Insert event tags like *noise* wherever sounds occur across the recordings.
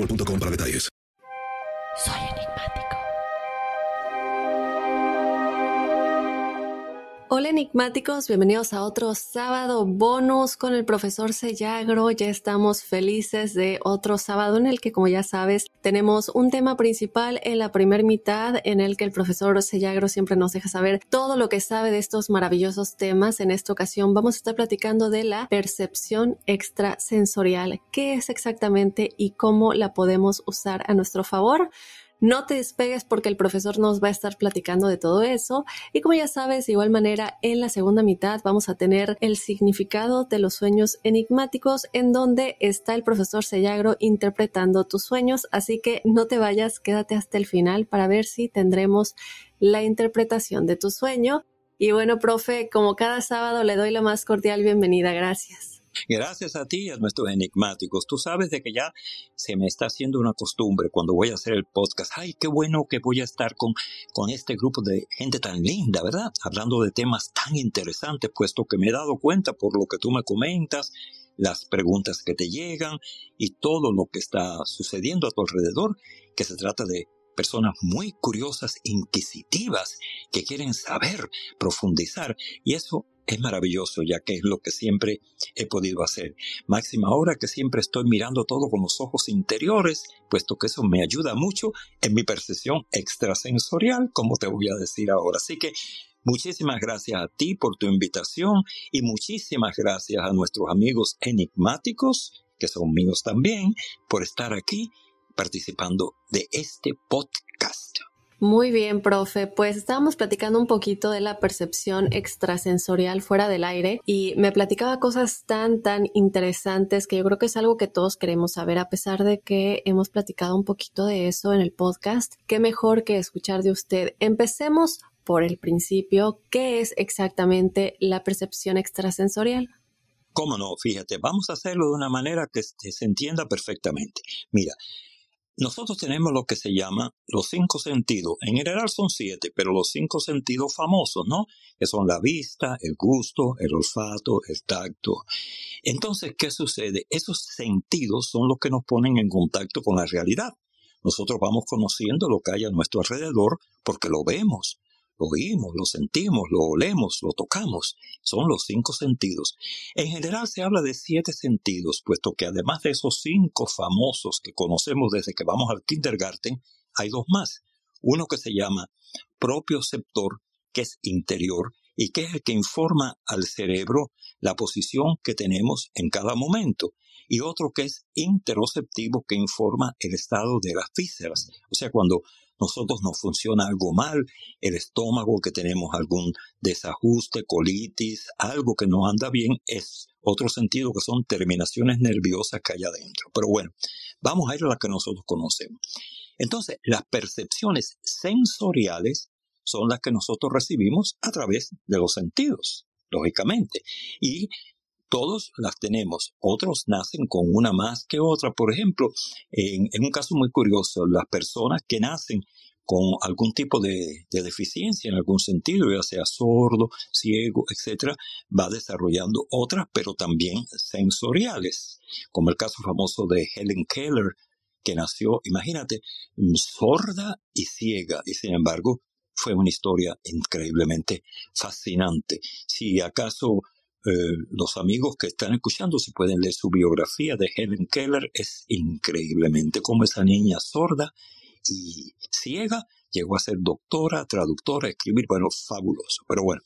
boostmobile.com para detalles. Soy enigmático. Hola enigmáticos, bienvenidos a otro sábado bonus con el profesor Sellagro. Ya estamos felices de otro sábado en el que, como ya sabes, tenemos un tema principal en la primera mitad en el que el profesor Sellagro siempre nos deja saber todo lo que sabe de estos maravillosos temas. En esta ocasión vamos a estar platicando de la percepción extrasensorial. ¿Qué es exactamente y cómo la podemos usar a nuestro favor? No te despegues porque el profesor nos va a estar platicando de todo eso. Y como ya sabes, de igual manera, en la segunda mitad vamos a tener el significado de los sueños enigmáticos en donde está el profesor Sellagro interpretando tus sueños. Así que no te vayas, quédate hasta el final para ver si tendremos la interpretación de tu sueño. Y bueno, profe, como cada sábado le doy la más cordial bienvenida. Gracias. Gracias a ti a nuestros enigmáticos. Tú sabes de que ya se me está haciendo una costumbre cuando voy a hacer el podcast. Ay, qué bueno que voy a estar con, con este grupo de gente tan linda, ¿verdad? Hablando de temas tan interesantes, puesto que me he dado cuenta por lo que tú me comentas, las preguntas que te llegan y todo lo que está sucediendo a tu alrededor, que se trata de personas muy curiosas, inquisitivas, que quieren saber, profundizar, y eso es maravilloso, ya que es lo que siempre he podido hacer. Máxima ahora que siempre estoy mirando todo con los ojos interiores, puesto que eso me ayuda mucho en mi percepción extrasensorial, como te voy a decir ahora. Así que Muchísimas gracias a ti por tu invitación y muchísimas gracias a nuestros amigos enigmáticos, que son míos también, por estar aquí participando de este podcast. Muy bien, profe. Pues estábamos platicando un poquito de la percepción extrasensorial fuera del aire y me platicaba cosas tan, tan interesantes que yo creo que es algo que todos queremos saber, a pesar de que hemos platicado un poquito de eso en el podcast. Qué mejor que escuchar de usted. Empecemos por el principio. ¿Qué es exactamente la percepción extrasensorial? ¿Cómo no? Fíjate, vamos a hacerlo de una manera que se entienda perfectamente. Mira, nosotros tenemos lo que se llama los cinco sentidos. En general son siete, pero los cinco sentidos famosos, ¿no? Que son la vista, el gusto, el olfato, el tacto. Entonces, ¿qué sucede? Esos sentidos son los que nos ponen en contacto con la realidad. Nosotros vamos conociendo lo que hay a nuestro alrededor porque lo vemos, oímos, lo sentimos, lo olemos, lo tocamos. Son los cinco sentidos. En general se habla de siete sentidos, puesto que además de esos cinco famosos que conocemos desde que vamos al kindergarten, hay dos más. Uno que se llama propioceptor, que es interior, y que es el que informa al cerebro la posición que tenemos en cada momento. Y otro que es interoceptivo, que informa el estado de las vísceras. O sea, cuando nosotros nos funciona algo mal, el estómago, que tenemos algún desajuste, colitis, algo que no anda bien, es otro sentido que son terminaciones nerviosas que hay adentro. Pero bueno, vamos a ir a la que nosotros conocemos. Entonces, las percepciones sensoriales son las que nosotros recibimos a través de los sentidos, lógicamente. Y todos las tenemos. Otros nacen con una más que otra. Por ejemplo, en, un caso muy curioso, las personas que nacen con algún tipo de, de, deficiencia en algún sentido, ya sea sordo, ciego, etcétera, va desarrollando otras, pero también sensoriales, como el caso famoso de Helen Keller, que nació, imagínate, sorda y ciega, y sin embargo fue una historia increíblemente fascinante. Si acaso eh, los amigos que están escuchando si pueden leer su biografía de Helen Keller, es increíblemente como esa niña sorda y ciega llegó a ser doctora, traductora, escribir, bueno, fabuloso. Pero bueno,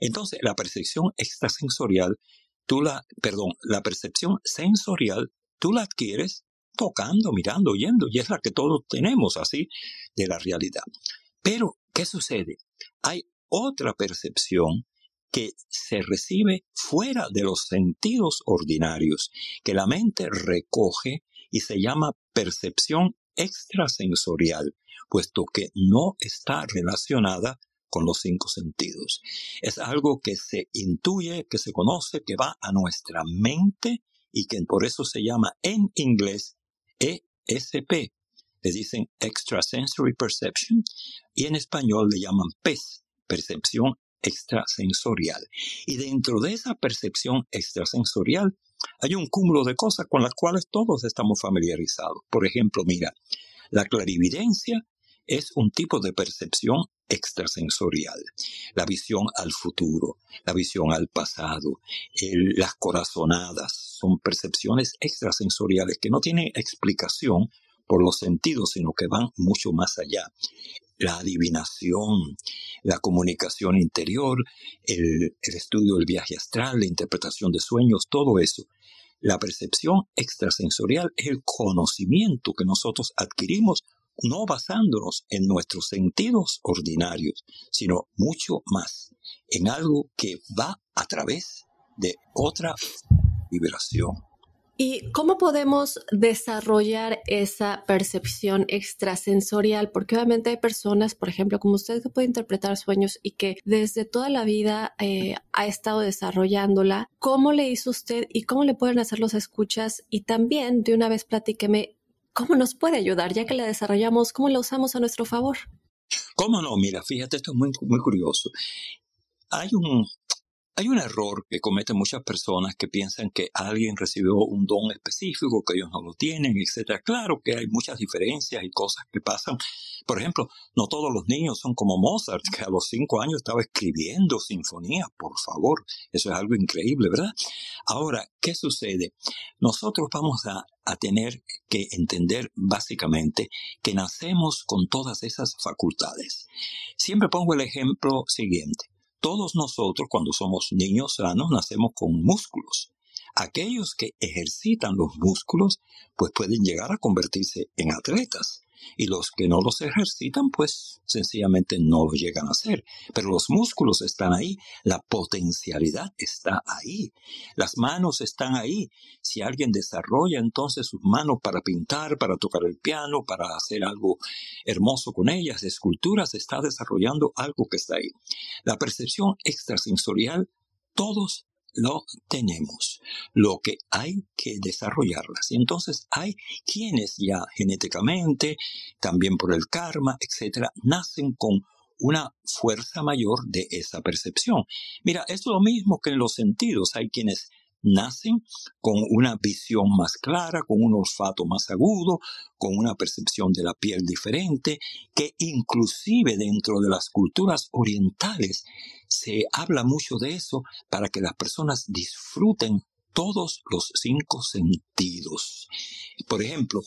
entonces la percepción extrasensorial, tú la, perdón, la percepción sensorial, tú la adquieres tocando, mirando, oyendo, y es la que todos tenemos así de la realidad. Pero, ¿qué sucede? Hay otra percepción que se recibe fuera de los sentidos ordinarios, que la mente recoge y se llama percepción extrasensorial, puesto que no está relacionada con los cinco sentidos. Es algo que se intuye, que se conoce, que va a nuestra mente y que por eso se llama en inglés ESP. Le dicen Extrasensory Perception y en español le llaman PES, percepción extrasensorial. Y dentro de esa percepción extrasensorial hay un cúmulo de cosas con las cuales todos estamos familiarizados. Por ejemplo, mira, la clarividencia es un tipo de percepción extrasensorial. La visión al futuro, la visión al pasado, las corazonadas son percepciones extrasensoriales que no tienen explicación por los sentidos, sino que van mucho más allá. La adivinación, la comunicación interior, el, estudio del viaje astral, la interpretación de sueños, todo eso. La percepción extrasensorial es el conocimiento que nosotros adquirimos no basándonos en nuestros sentidos ordinarios, sino mucho más en algo que va a través de otra vibración. ¿Y cómo podemos desarrollar esa percepción extrasensorial? Porque obviamente hay personas, por ejemplo, como usted, que puede interpretar sueños y que desde toda la vida eh, ha estado desarrollándola. ¿Cómo le hizo usted y cómo le pueden hacer los escuchas? Y también, de una vez, platíqueme, ¿cómo nos puede ayudar? Ya que la desarrollamos, ¿cómo la usamos a nuestro favor? ¿Cómo no? Mira, fíjate, esto es muy, muy curioso. Hay un, hay un error que cometen muchas personas que piensan que alguien recibió un don específico, que ellos no lo tienen, etc. Claro que hay muchas diferencias y cosas que pasan. Por ejemplo, no todos los niños son como Mozart, que a los cinco años estaba escribiendo sinfonías, por favor. Eso es algo increíble, ¿verdad? Ahora, ¿qué sucede? Nosotros vamos a, a tener que entender básicamente que nacemos con todas esas facultades. Siempre pongo el ejemplo siguiente todos nosotros cuando somos niños sanos nacemos con músculos. Aquellos que ejercitan los músculos pues pueden llegar a convertirse en atletas y los que no los ejercitan pues sencillamente no llegan a hacer. Pero los músculos están ahí, la potencialidad está ahí, las manos están ahí. Si alguien desarrolla entonces sus manos para pintar, para tocar el piano, para hacer algo hermoso con ellas, esculturas, está desarrollando algo que está ahí. La percepción extrasensorial, todos lo tenemos. Lo que hay que desarrollarlas. Y entonces hay quienes ya genéticamente, también por el karma, etcétera, nacen con una fuerza mayor de esa percepción. Mira, es lo mismo que en los sentidos. Hay quienes nacen con una visión más clara, con un olfato más agudo, con una percepción de la piel diferente, que inclusive dentro de las culturas orientales se habla mucho de eso para que las personas disfruten todos los cinco sentidos. Por ejemplo,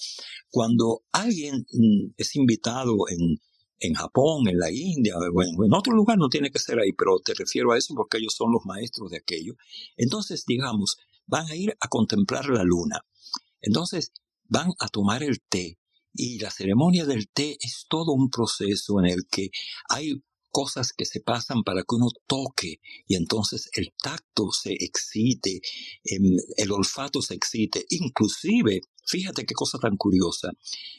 cuando alguien mm, es invitado en, en Japón, en la India, o en, otro lugar, no tiene que ser ahí, pero te refiero a eso porque ellos son los maestros de aquello. Entonces, digamos, van a ir a contemplar la luna. Entonces, van a tomar el té. Y la ceremonia del té es todo un proceso en el que hay cosas que se pasan para que uno toque y entonces el tacto se excite, em, el olfato se excite, inclusive, fíjate qué cosa tan curiosa,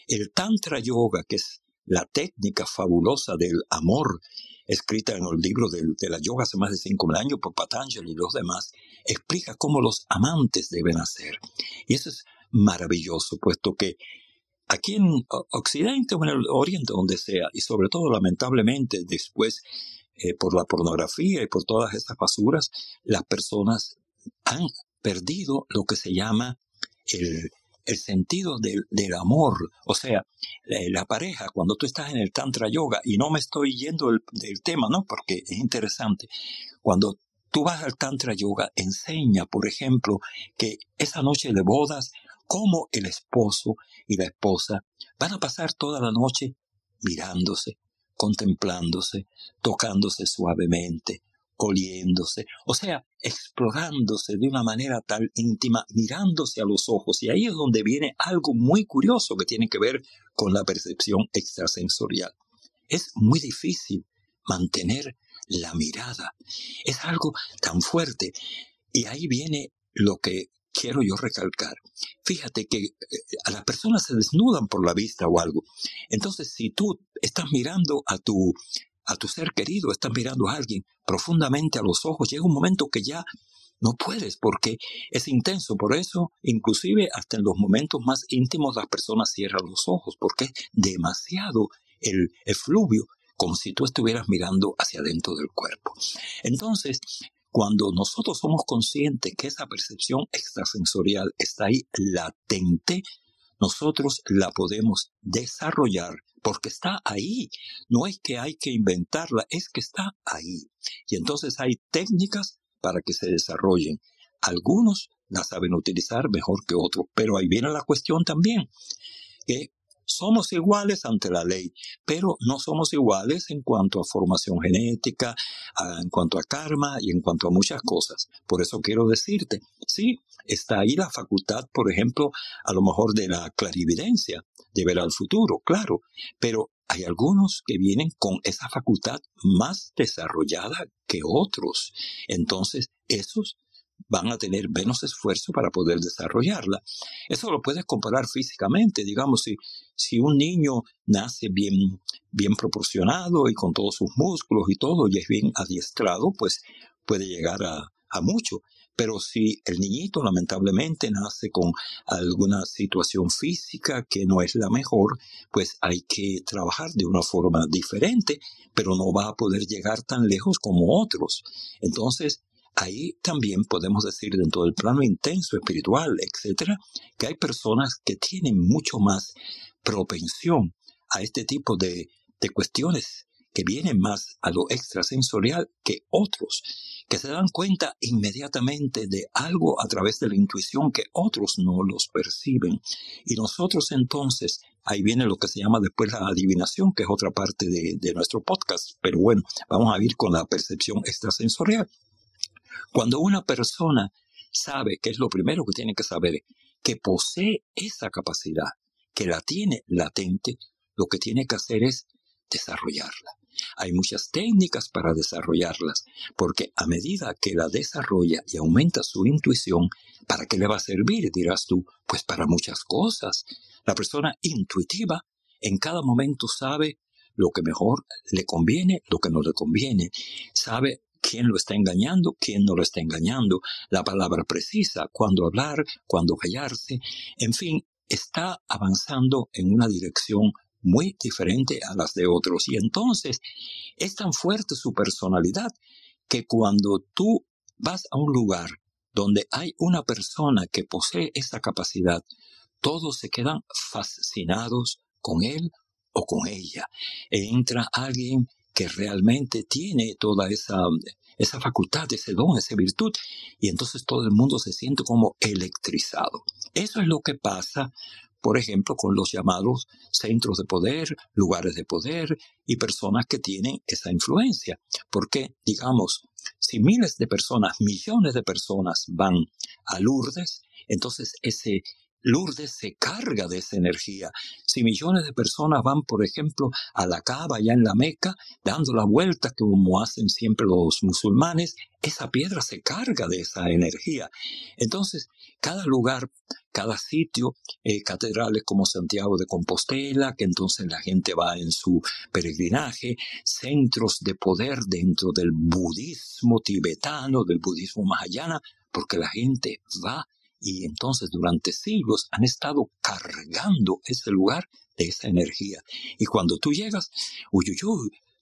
el tantra yoga, que es la técnica fabulosa del amor, escrita en el libro de, la yoga hace más de cinco mil años por Patanjali y los demás, explica cómo los amantes deben hacer. Y eso es maravilloso, puesto que aquí en Occidente o en el Oriente, donde sea, y sobre todo lamentablemente después eh, por la pornografía y por todas estas basuras, las personas han perdido lo que se llama el, el sentido del, del amor. O sea, la pareja, cuando tú estás en el Tantra Yoga, y no me estoy yendo del, del tema, ¿no? Porque es interesante. Cuando tú vas al Tantra Yoga, enseña, por ejemplo, que esa noche de bodas, como el esposo y la esposa van a pasar toda la noche mirándose, contemplándose, tocándose suavemente, oliéndose, o sea, explorándose de una manera tal íntima, mirándose a los ojos. Y ahí es donde viene algo muy curioso que tiene que ver con la percepción extrasensorial. Es muy difícil mantener la mirada. Es algo tan fuerte. Y ahí viene lo que quiero yo recalcar. Fíjate que eh, a las personas se desnudan por la vista o algo. Entonces, si tú estás mirando a tu a tu ser querido, estás mirando a alguien profundamente a los ojos, llega un momento que ya no puedes porque es intenso. Por eso, inclusive hasta en los momentos más íntimos, las personas cierran los ojos porque es demasiado el efluvio, como si tú estuvieras mirando hacia adentro del cuerpo. Entonces, cuando nosotros somos conscientes que esa percepción extrasensorial está ahí latente, nosotros la podemos desarrollar porque está ahí. No es que hay que inventarla, es que está ahí. Y entonces hay técnicas para que se desarrollen. Algunos la saben utilizar mejor que otros, pero ahí viene la cuestión también, que somos iguales ante la ley, pero no somos iguales en cuanto a formación genética, en cuanto a karma y en cuanto a muchas cosas. Por eso quiero decirte, sí, está ahí la facultad, por ejemplo, a lo mejor de la clarividencia, de ver al futuro, claro, pero hay algunos que vienen con esa facultad más desarrollada que otros. Entonces, esos van a tener menos esfuerzo para poder desarrollarla. Eso lo puedes comparar físicamente, digamos, si, si un niño nace bien, bien proporcionado y con todos sus músculos y todo, y es bien adiestrado, pues puede llegar a, a mucho. Pero si el niñito lamentablemente nace con alguna situación física que no es la mejor, pues hay que trabajar de una forma diferente, pero no va a poder llegar tan lejos como otros. Entonces, ahí también podemos decir dentro del plano intenso, espiritual, etcétera, que hay personas que tienen mucho más propensión a este tipo de, de cuestiones que vienen más a lo extrasensorial que otros, que se dan cuenta inmediatamente de algo a través de la intuición que otros no los perciben. Y nosotros entonces, ahí viene lo que se llama después la adivinación, que es otra parte de, de nuestro podcast, pero bueno, vamos a ir con la percepción extrasensorial. Cuando una persona sabe, que es lo primero que tiene que saber, que posee esa capacidad, que la tiene latente, lo que tiene que hacer es desarrollarla. Hay muchas técnicas para desarrollarlas, porque a medida que la desarrolla y aumenta su intuición, ¿para qué le va a servir? Dirás tú, pues para muchas cosas. La persona intuitiva en cada momento sabe lo que mejor le conviene, lo que no le conviene. Sabe quién lo está engañando, quién no lo está engañando, la palabra precisa, cuándo hablar, cuándo callarse, en fin, está avanzando en una dirección muy diferente a las de otros. Y entonces es tan fuerte su personalidad que cuando tú vas a un lugar donde hay una persona que posee esa capacidad, todos se quedan fascinados con él o con ella. Entra alguien que realmente tiene toda esa, esa facultad, ese don, esa virtud, y entonces todo el mundo se siente como electrizado. Eso es lo que pasa, por ejemplo, con los llamados centros de poder, lugares de poder y personas que tienen esa influencia. Porque, digamos, si miles de personas, millones de personas van a Lourdes, entonces ese Lourdes se carga de esa energía. Si millones de personas van, por ejemplo, a la Cava, allá en la Meca, dando la vuelta como hacen siempre los musulmanes, esa piedra se carga de esa energía. Entonces, cada lugar, cada sitio, eh, catedrales como Santiago de Compostela, que entonces la gente va en su peregrinaje, centros de poder dentro del budismo tibetano, del budismo mahayana, porque la gente va y entonces durante siglos han estado cargando ese lugar de esa energía. Y cuando tú llegas, uy,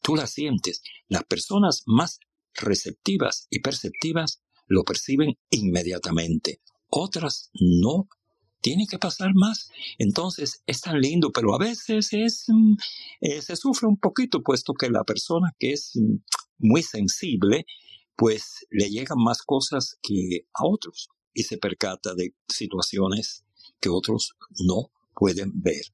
tú la sientes. Las personas más receptivas y perceptivas lo perciben inmediatamente. Otras no tiene que pasar más. Entonces es tan lindo, pero a veces es, mm, eh, se sufre un poquito, puesto que la persona que es mm, muy sensible, pues le llegan más cosas que a otros y se percata de situaciones que otros no pueden ver.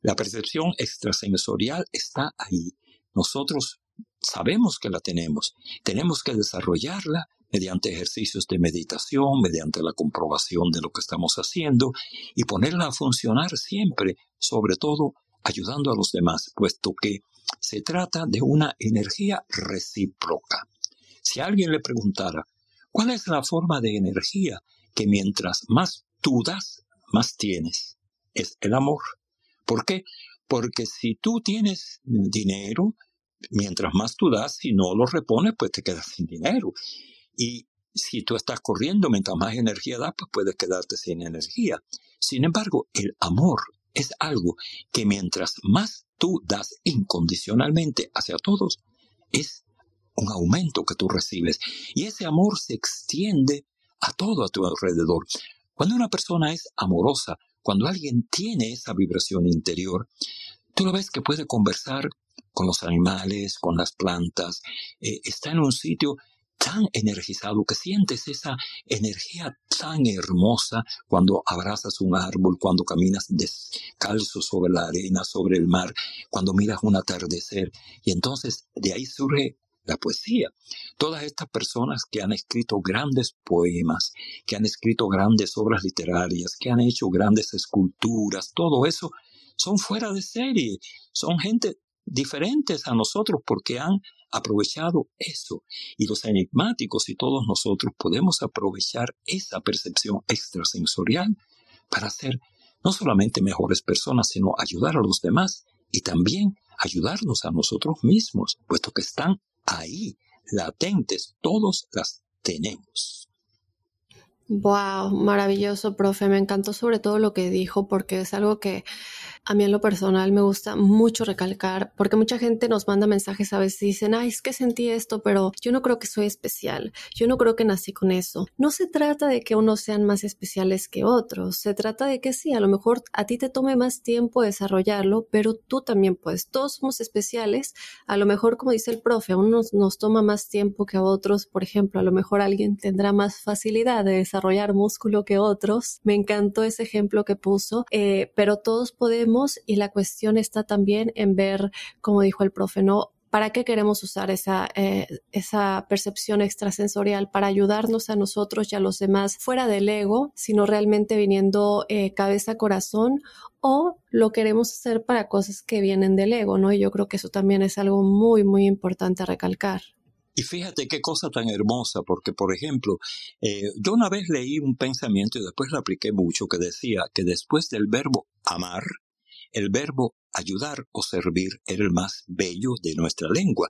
La percepción extrasensorial está ahí. Nosotros sabemos que la tenemos. Tenemos que desarrollarla mediante ejercicios de meditación, mediante la comprobación de lo que estamos haciendo y ponerla a funcionar siempre, sobre todo ayudando a los demás, puesto que se trata de una energía recíproca. Si alguien le preguntara, ¿cuál es la forma de energía que mientras más tú das, más tienes? Es el amor. ¿Por qué? Porque si tú tienes dinero, mientras más tú das, si no lo repones, pues te quedas sin dinero. Y si tú estás corriendo, mientras más energía das, pues puedes quedarte sin energía. Sin embargo, el amor es algo que mientras más tú das incondicionalmente hacia todos, es un aumento que tú recibes. Y ese amor se extiende a todo a tu alrededor. Cuando una persona es amorosa, cuando alguien tiene esa vibración interior, tú lo ves que puede conversar con los animales, con las plantas, eh, está en un sitio tan energizado que sientes esa energía tan hermosa cuando abrazas un árbol, cuando caminas descalzo sobre la arena, sobre el mar, cuando miras un atardecer. Y entonces de ahí surge la poesía. Todas estas personas que han escrito grandes poemas, que han escrito grandes obras literarias, que han hecho grandes esculturas, todo eso son fuera de serie, son gente diferentes a nosotros porque han aprovechado eso. Y los enigmáticos y todos nosotros podemos aprovechar esa percepción extrasensorial para ser no solamente mejores personas, sino ayudar a los demás y también ayudarnos a nosotros mismos, puesto que están ahí, latentes, todos las tenemos. Wow, maravilloso, profe. Me encantó sobre todo lo que dijo porque es algo que a mí en lo personal me gusta mucho recalcar porque mucha gente nos manda mensajes a veces y dicen, ay, es que sentí esto, pero yo no creo que soy especial, yo no creo que nací con eso. No se trata de que unos sean más especiales que otros, se trata de que sí, a lo mejor a ti te tome más tiempo desarrollarlo, pero tú también puedes, todos somos especiales, a lo mejor como dice el profe, a unos nos toma más tiempo que a otros, por ejemplo, a lo mejor alguien tendrá más facilidad de desarrollar músculo que otros. Me encantó ese ejemplo que puso, eh, pero todos podemos y la cuestión está también en ver, como dijo el profe, ¿no? ¿Para qué queremos usar esa, eh, esa percepción extrasensorial? Para ayudarnos a nosotros y a los demás fuera del ego, sino realmente viniendo eh, cabeza a corazón o lo queremos hacer para cosas que vienen del ego, ¿no? Y yo creo que eso también es algo muy, muy importante a recalcar. Y fíjate qué cosa tan hermosa, porque por ejemplo, eh, yo una vez leí un pensamiento y después lo apliqué mucho que decía que después del verbo amar, el verbo ayudar o servir era el más bello de nuestra lengua.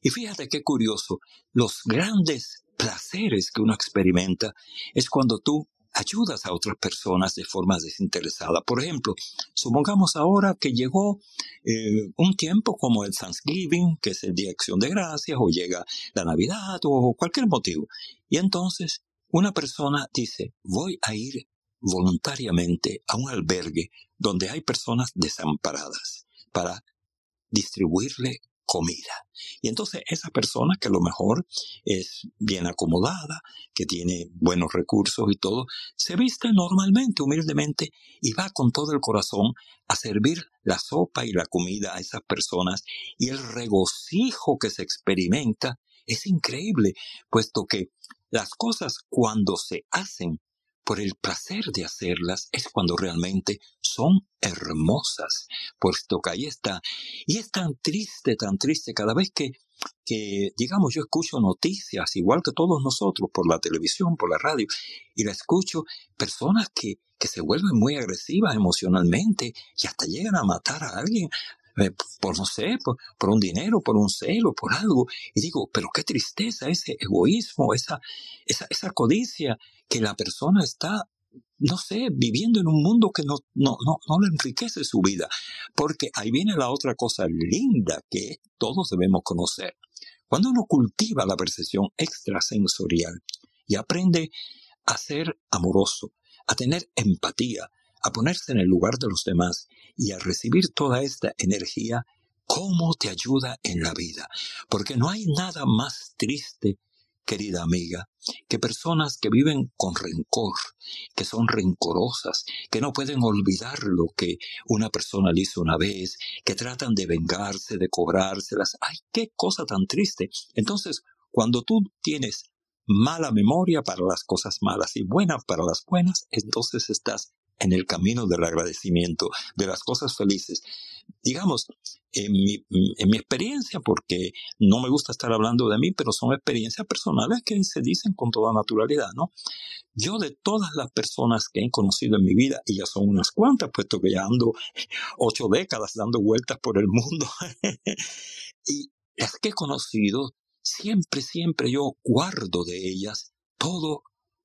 Y fíjate qué curioso, los grandes placeres que uno experimenta es cuando tú ayudas a otras personas de forma desinteresada. Por ejemplo, supongamos ahora que llegó eh, un tiempo como el Thanksgiving, que es el Día de Acción de Gracias, o llega la Navidad, o cualquier motivo. Y entonces una persona dice, voy a ir voluntariamente a un albergue donde hay personas desamparadas para distribuirle comida. Y entonces esa persona que a lo mejor es bien acomodada, que tiene buenos recursos y todo, se viste normalmente, humildemente, y va con todo el corazón a servir la sopa y la comida a esas personas. Y el regocijo que se experimenta es increíble, puesto que las cosas cuando se hacen por el placer de hacerlas es cuando realmente son hermosas, puesto que ahí está. Y es tan triste, tan triste cada vez que, que, digamos, yo escucho noticias, igual que todos nosotros, por la televisión, por la radio, y la escucho, personas que, que se vuelven muy agresivas emocionalmente y hasta llegan a matar a alguien por no sé, por, por, un dinero, por un celo, por algo. Y digo, pero qué tristeza ese egoísmo, esa, esa, esa codicia que la persona está no sé, viviendo en un mundo que no, no, no, no le enriquece su vida. Porque ahí viene la otra cosa linda que todos debemos conocer. Cuando uno cultiva la percepción extrasensorial y aprende a ser amoroso, a tener empatía, a ponerse en el lugar de los demás y a recibir toda esta energía, cómo te ayuda en la vida. Porque no hay nada más triste querida amiga, que personas que viven con rencor, que son rencorosas, que no pueden olvidar lo que una persona le hizo una vez, que tratan de vengarse, de cobrárselas. ¡Ay, qué cosa tan triste! Entonces, cuando tú tienes mala memoria para las cosas malas y buena para las buenas, entonces estás en el camino del agradecimiento, de las cosas felices. Digamos, en mi, en mi, experiencia, porque no me gusta estar hablando de mí, pero son experiencias personales que se dicen con toda naturalidad, ¿no? Yo de todas las personas que he conocido en mi vida, y ya son unas cuantas, puesto que ya ando ocho décadas dando vueltas por el mundo, *laughs* y las que he conocido, siempre, siempre yo guardo de ellas todo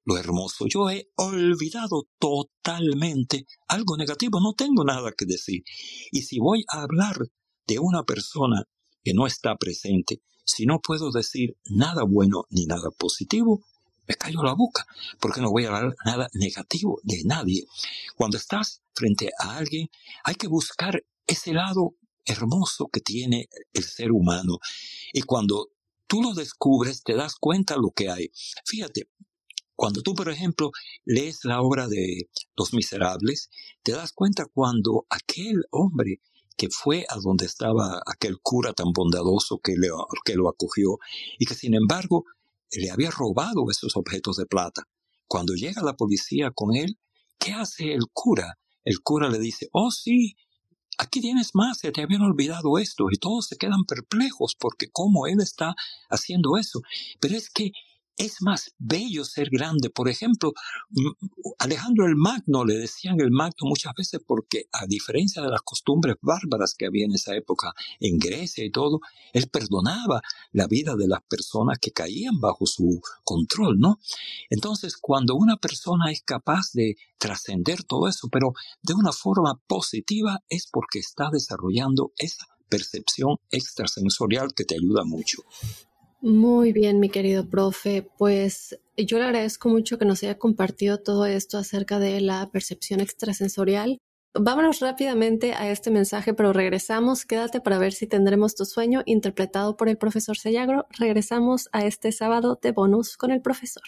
lo hermoso. Yo he olvidado totalmente algo negativo, no tengo nada que decir. Y si voy a hablar de una persona que no está presente, si no puedo decir nada bueno ni nada positivo, me callo la boca, porque no voy a hablar nada negativo de nadie. Cuando estás frente a alguien, hay que buscar ese lado hermoso que tiene el ser humano. Y cuando tú lo descubres, te das cuenta lo que hay. Fíjate, cuando tú, por ejemplo, lees la obra de Los Miserables, te das cuenta cuando aquel hombre que fue a donde estaba aquel cura tan bondadoso que, que lo acogió y que sin embargo le había robado esos objetos de plata. Cuando llega la policía con él, ¿qué hace el cura? El cura le dice, oh sí, aquí tienes más, se te habían olvidado esto, y todos se quedan perplejos porque cómo él está haciendo eso. Pero es que es más bello ser grande. Por ejemplo, Alejandro el Magno le decían el Magno muchas veces porque a diferencia de las costumbres bárbaras que había en esa época en Grecia y todo, él perdonaba la vida de las personas que caían bajo su control, ¿no? Entonces, cuando una persona es capaz de trascender todo eso, pero de una forma positiva, es porque está desarrollando esa percepción extrasensorial que te ayuda mucho. Muy bien, mi querido profe. Pues yo le agradezco mucho que nos haya compartido todo esto acerca de la percepción extrasensorial. Vámonos rápidamente a este mensaje, pero regresamos. Quédate para ver si tendremos tu sueño interpretado por el profesor Sellagro. Regresamos a este sábado de bonus con el profesor.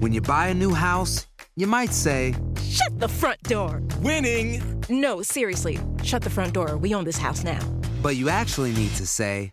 When you buy a new house, you might say, Shut the front door! Winning! No, seriously, shut the front door. We own this house now. But you actually need to say,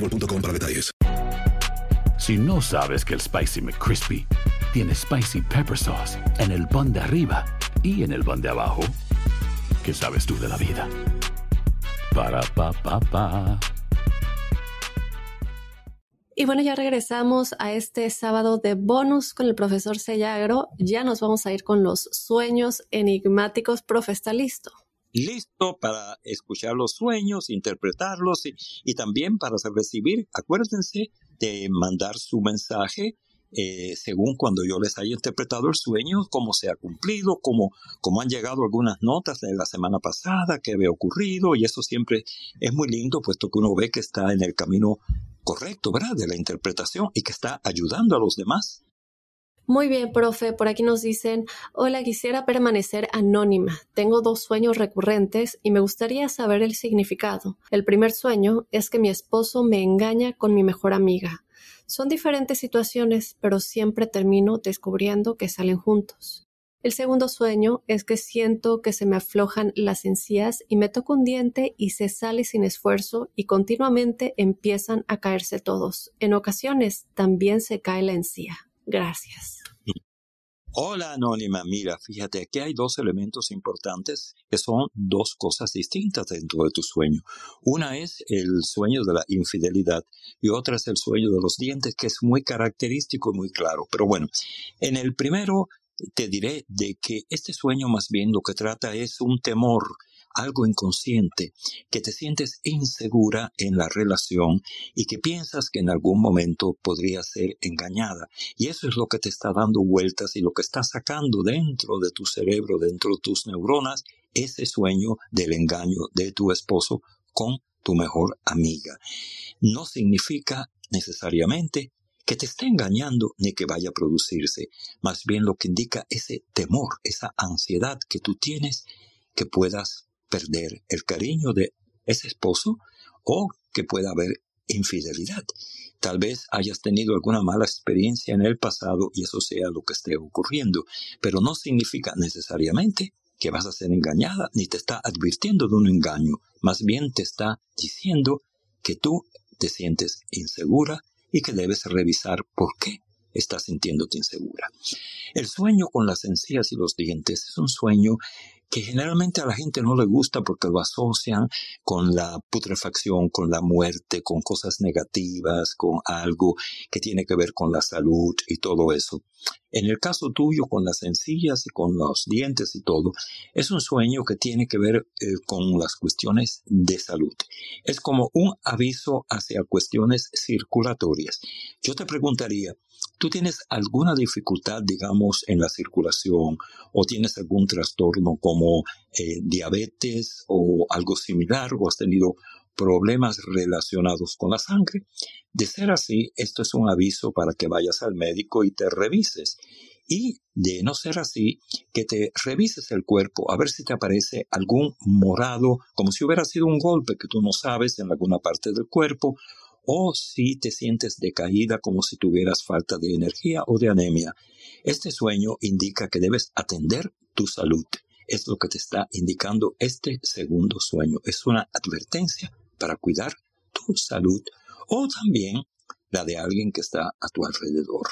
para detalles. Si no sabes que el Spicy McCrispy tiene Spicy Pepper Sauce en el pan de arriba y en el pan de abajo, ¿qué sabes tú de la vida? Para, pa, pa, pa. Y bueno, ya regresamos a este sábado de bonus con el profesor Sellagro. Ya nos vamos a ir con los sueños enigmáticos. Profe, ¿está listo? Listo para escuchar los sueños, interpretarlos y, también para recibir, acuérdense de mandar su mensaje eh, según cuando yo les haya interpretado el sueño, cómo se ha cumplido, cómo, cómo han llegado algunas notas de la semana pasada, qué había ocurrido, y eso siempre es muy lindo, puesto que uno ve que está en el camino correcto, ¿verdad?, de la interpretación y que está ayudando a los demás. Muy bien, profe. Por aquí nos dicen, hola, quisiera permanecer anónima. Tengo dos sueños recurrentes y me gustaría saber el significado. El primer sueño es que mi esposo me engaña con mi mejor amiga. Son diferentes situaciones, pero siempre termino descubriendo que salen juntos. El segundo sueño es que siento que se me aflojan las encías y me toco un diente y se sale sin esfuerzo y continuamente empiezan a caerse todos. En ocasiones también se cae la encía. Gracias. Hola Anónima, mira, fíjate, aquí hay dos elementos importantes que son dos cosas distintas dentro de tu sueño. Una es el sueño de la infidelidad y otra es el sueño de los dientes, que es muy característico y muy claro. Pero bueno, en el primero te diré de que este sueño más bien lo que trata es un temor algo inconsciente, que te sientes insegura en la relación y que piensas que en algún momento podría ser engañada. Y eso es lo que te está dando vueltas y lo que está sacando dentro de tu cerebro, dentro de tus neuronas, ese sueño del engaño de tu esposo con tu mejor amiga. No significa necesariamente que te esté engañando ni que vaya a producirse, más bien lo que indica ese temor, esa ansiedad que tú tienes que puedas perder el cariño de ese esposo o que pueda haber infidelidad. Tal vez hayas tenido alguna mala experiencia en el pasado y eso sea lo que esté ocurriendo, pero no significa necesariamente que vas a ser engañada ni te está advirtiendo de un engaño, más bien te está diciendo que tú te sientes insegura y que debes revisar por qué estás sintiéndote insegura. El sueño con las encías y los dientes es un sueño que generalmente a la gente no le gusta porque lo asocian con la putrefacción, con la muerte, con cosas negativas, con algo que tiene que ver con la salud y todo eso. En el caso tuyo, con las encías y con los dientes y todo, es un sueño que tiene que ver eh, con las cuestiones de salud. Es como un aviso hacia cuestiones circulatorias. Yo te preguntaría, ¿Tú tienes alguna dificultad, digamos, en la circulación o tienes algún trastorno como eh, diabetes o algo similar o has tenido problemas relacionados con la sangre? De ser así, esto es un aviso para que vayas al médico y te revises. Y de no ser así, que te revises el cuerpo a ver si te aparece algún morado, como si hubiera sido un golpe que tú no sabes en alguna parte del cuerpo, o si te sientes decaída como si tuvieras falta de energía o de anemia. Este sueño indica que debes atender tu salud. Es lo que te está indicando este segundo sueño. Es una advertencia para cuidar tu salud o también la de alguien que está a tu alrededor.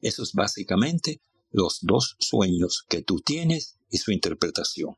Eso es básicamente los dos sueños que tú tienes y su interpretación.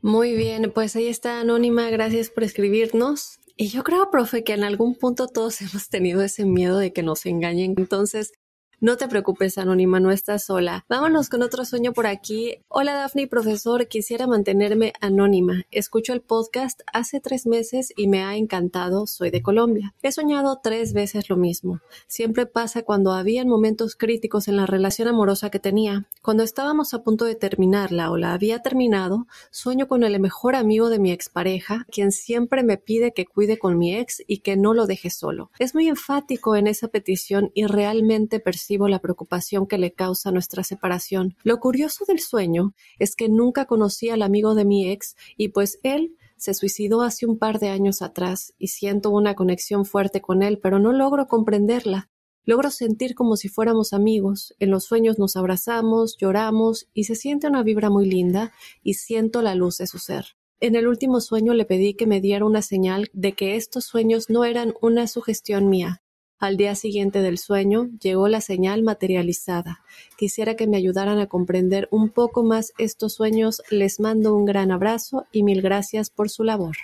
Muy bien, pues ahí está Anónima, gracias por escribirnos. Y yo creo, profe, que en algún punto todos *laughs* hemos tenido ese miedo de que nos engañen. Entonces, no te preocupes, Anónima, no estás sola. Vámonos con otro sueño por aquí. Hola, Daphne, profesor. Quisiera mantenerme anónima. Escucho el podcast hace tres meses y me ha encantado. Soy de Colombia. He soñado tres veces lo mismo. Siempre pasa cuando habían momentos críticos en la relación amorosa que tenía. Cuando estábamos a punto de terminarla o la había terminado, sueño con el mejor amigo de mi expareja, quien siempre me pide que cuide con mi ex y que no lo deje solo. Es muy enfático en esa petición y realmente percibo la preocupación que le causa nuestra separación. Lo curioso del sueño es que nunca conocí al amigo de mi ex y pues él se suicidó hace un par de años atrás y siento una conexión fuerte con él, pero no logro comprenderla. Logro sentir como si fuéramos amigos. En los sueños nos abrazamos, lloramos y se siente una vibra muy linda y siento la luz de su ser. En el último sueño le pedí que me diera una señal de que estos sueños no eran una sugestión mía, al día siguiente del sueño llegó la señal materializada. Quisiera que me ayudaran a comprender un poco más estos sueños. Les mando un gran abrazo y mil gracias por su labor.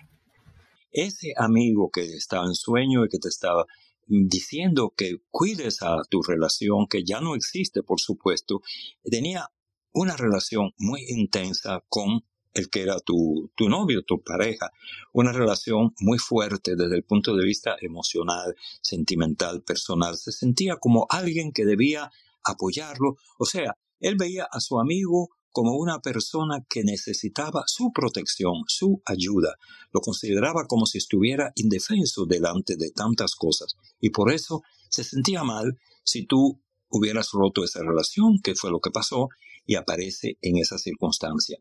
Ese amigo que estaba en sueño y que te estaba diciendo que cuides a tu relación, que ya no existe, por supuesto, tenía una relación muy intensa con el que era tu, tu novio, tu pareja, una relación muy fuerte desde el punto de vista emocional, sentimental, personal. Se sentía como alguien que debía apoyarlo. O sea, él veía a su amigo como una persona que necesitaba su protección, su ayuda. Lo consideraba como si estuviera indefenso delante de tantas cosas. Y por eso se sentía mal si tú hubieras roto esa relación, que fue lo que pasó, y aparece en esa circunstancia.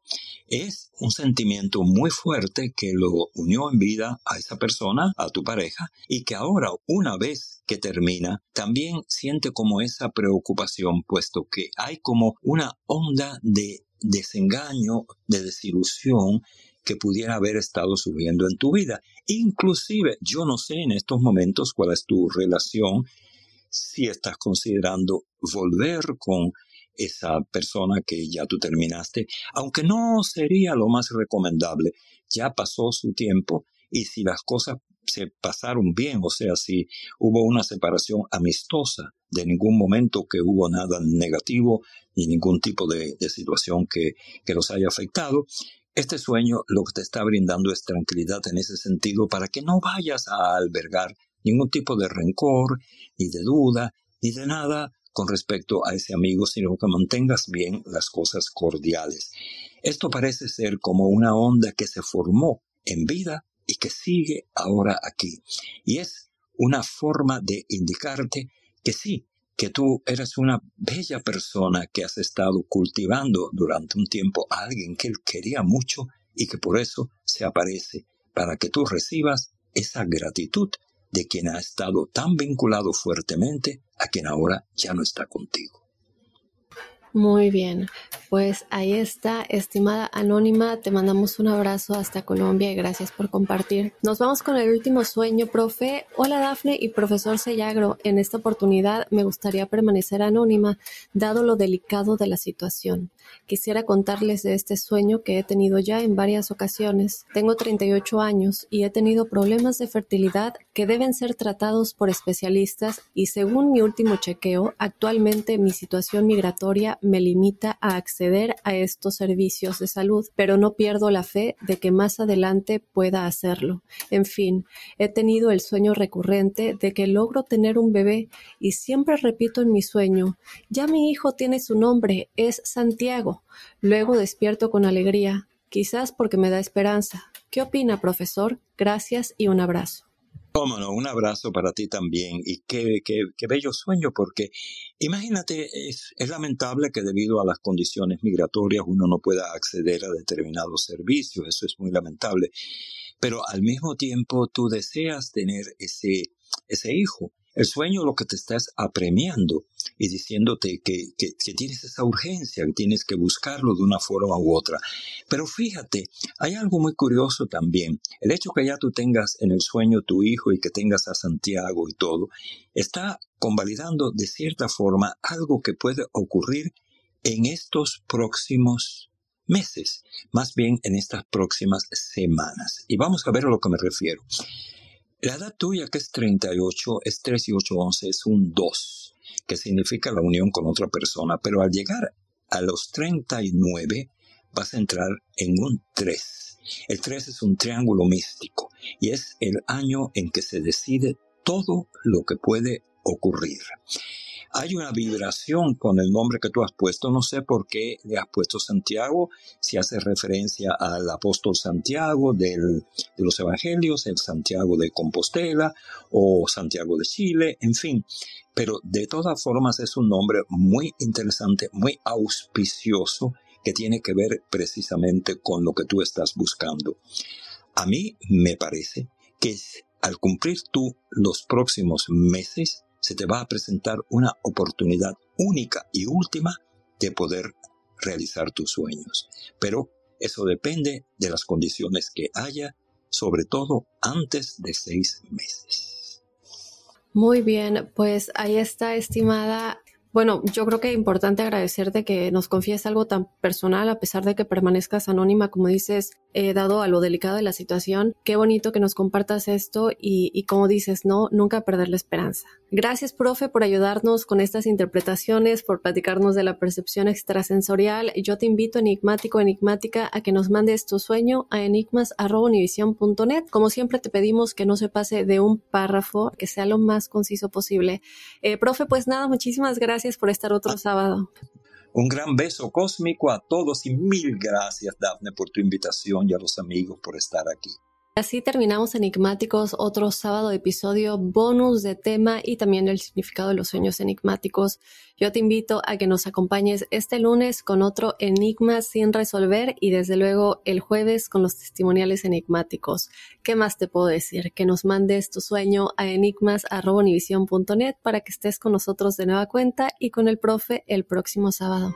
Es un sentimiento muy fuerte que lo unió en vida a esa persona, a tu pareja, y que ahora, una vez que termina, también siente como esa preocupación, puesto que hay como una onda de desengaño, de desilusión que pudiera haber estado subiendo en tu vida. Inclusive, yo no sé en estos momentos cuál es tu relación si estás considerando volver con esa persona que ya tú terminaste, aunque no sería lo más recomendable. Ya pasó su tiempo y si las cosas se pasaron bien, o sea, si hubo una separación amistosa, de ningún momento que hubo nada negativo ni ningún tipo de, situación que, que los haya afectado, este sueño lo que te está brindando es tranquilidad en ese sentido para que no vayas a albergar ningún tipo de rencor, ni de duda, ni de nada con respecto a ese amigo, sino que mantengas bien las cosas cordiales. Esto parece ser como una onda que se formó en vida y que sigue ahora aquí. Y es una forma de indicarte que sí, que tú eres una bella persona que has estado cultivando durante un tiempo a alguien que él quería mucho y que por eso se aparece para que tú recibas esa gratitud de quien ha estado tan vinculado fuertemente a quien ahora ya no está contigo. Muy bien, pues ahí está, estimada Anónima, te mandamos un abrazo hasta Colombia y gracias por compartir. Nos vamos con el último sueño, profe. Hola Dafne y profesor Sellagro, en esta oportunidad me gustaría permanecer anónima, dado lo delicado de la situación. Quisiera contarles de este sueño que he tenido ya en varias ocasiones. Tengo 38 años y he tenido problemas de fertilidad que deben ser tratados por especialistas y según mi último chequeo, actualmente mi situación migratoria me limita a acceder a estos servicios de salud, pero no pierdo la fe de que más adelante pueda hacerlo. En fin, he tenido el sueño recurrente de que logro tener un bebé y siempre repito en mi sueño, ya mi hijo tiene su nombre, es Santiago. Luego despierto con alegría, quizás porque me da esperanza. ¿Qué opina, profesor? Gracias y un abrazo. Cómo no, un abrazo para ti también y qué, qué, qué bello sueño porque imagínate, es, es, lamentable que debido a las condiciones migratorias uno no pueda acceder a determinados servicios, eso es muy lamentable, pero al mismo tiempo tú deseas tener ese, ese hijo el sueño lo que te estás apremiando y diciéndote que, que, tienes esa urgencia, que tienes que buscarlo de una forma u otra. Pero fíjate, hay algo muy curioso también. El hecho que ya tú tengas en el sueño tu hijo y que tengas a Santiago y todo, está convalidando de cierta forma algo que puede ocurrir en estos próximos meses, más bien en estas próximas semanas. Y vamos a ver a lo que me refiero. La edad tuya, que es 38, es 3 y 8, 11, es un 2, que significa la unión con otra persona, pero al llegar a los 39 vas a entrar en un 3. El 3 es un triángulo místico y es el año en que se decide todo lo que puede ocurrir hay una vibración con el nombre que tú has puesto. No sé por qué le has puesto Santiago, si hace referencia al apóstol Santiago de los Evangelios, el Santiago de Compostela o Santiago de Chile, en fin. Pero de todas formas es un nombre muy interesante, muy auspicioso, que tiene que ver precisamente con lo que tú estás buscando. A mí me parece que al cumplir tú los próximos meses, se te va a presentar una oportunidad única y última de poder realizar tus sueños. Pero eso depende de las condiciones que haya, sobre todo antes de seis meses. Muy bien, pues ahí está, estimada bueno, yo creo que es importante agradecerte que nos confíes algo tan personal, a pesar de que permanezcas anónima, como dices, eh, dado a lo delicado de la situación. Qué bonito que nos compartas esto y, y como dices, no, nunca perder la esperanza. Gracias, profe, por ayudarnos con estas interpretaciones, por platicarnos de la percepción extrasensorial. Yo te invito, enigmático, enigmática, a que nos mandes tu sueño a enigmas.univision.net. Como siempre, te pedimos que no se pase de un párrafo, que sea lo más conciso posible. Eh, profe, pues nada, muchísimas gracias por estar otro sábado. Un gran beso cósmico a todos y mil gracias, Dafne, por tu invitación y a los amigos por estar aquí. Así terminamos Enigmáticos, otro sábado episodio bonus de tema y también el significado de los sueños enigmáticos. Yo te invito a que nos acompañes este lunes con otro enigma sin resolver y desde luego el jueves con los testimoniales enigmáticos. ¿Qué más te puedo decir? Que nos mandes tu sueño a enigmas.univision.net para que estés con nosotros de nueva cuenta y con el profe el próximo sábado.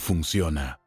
funciona.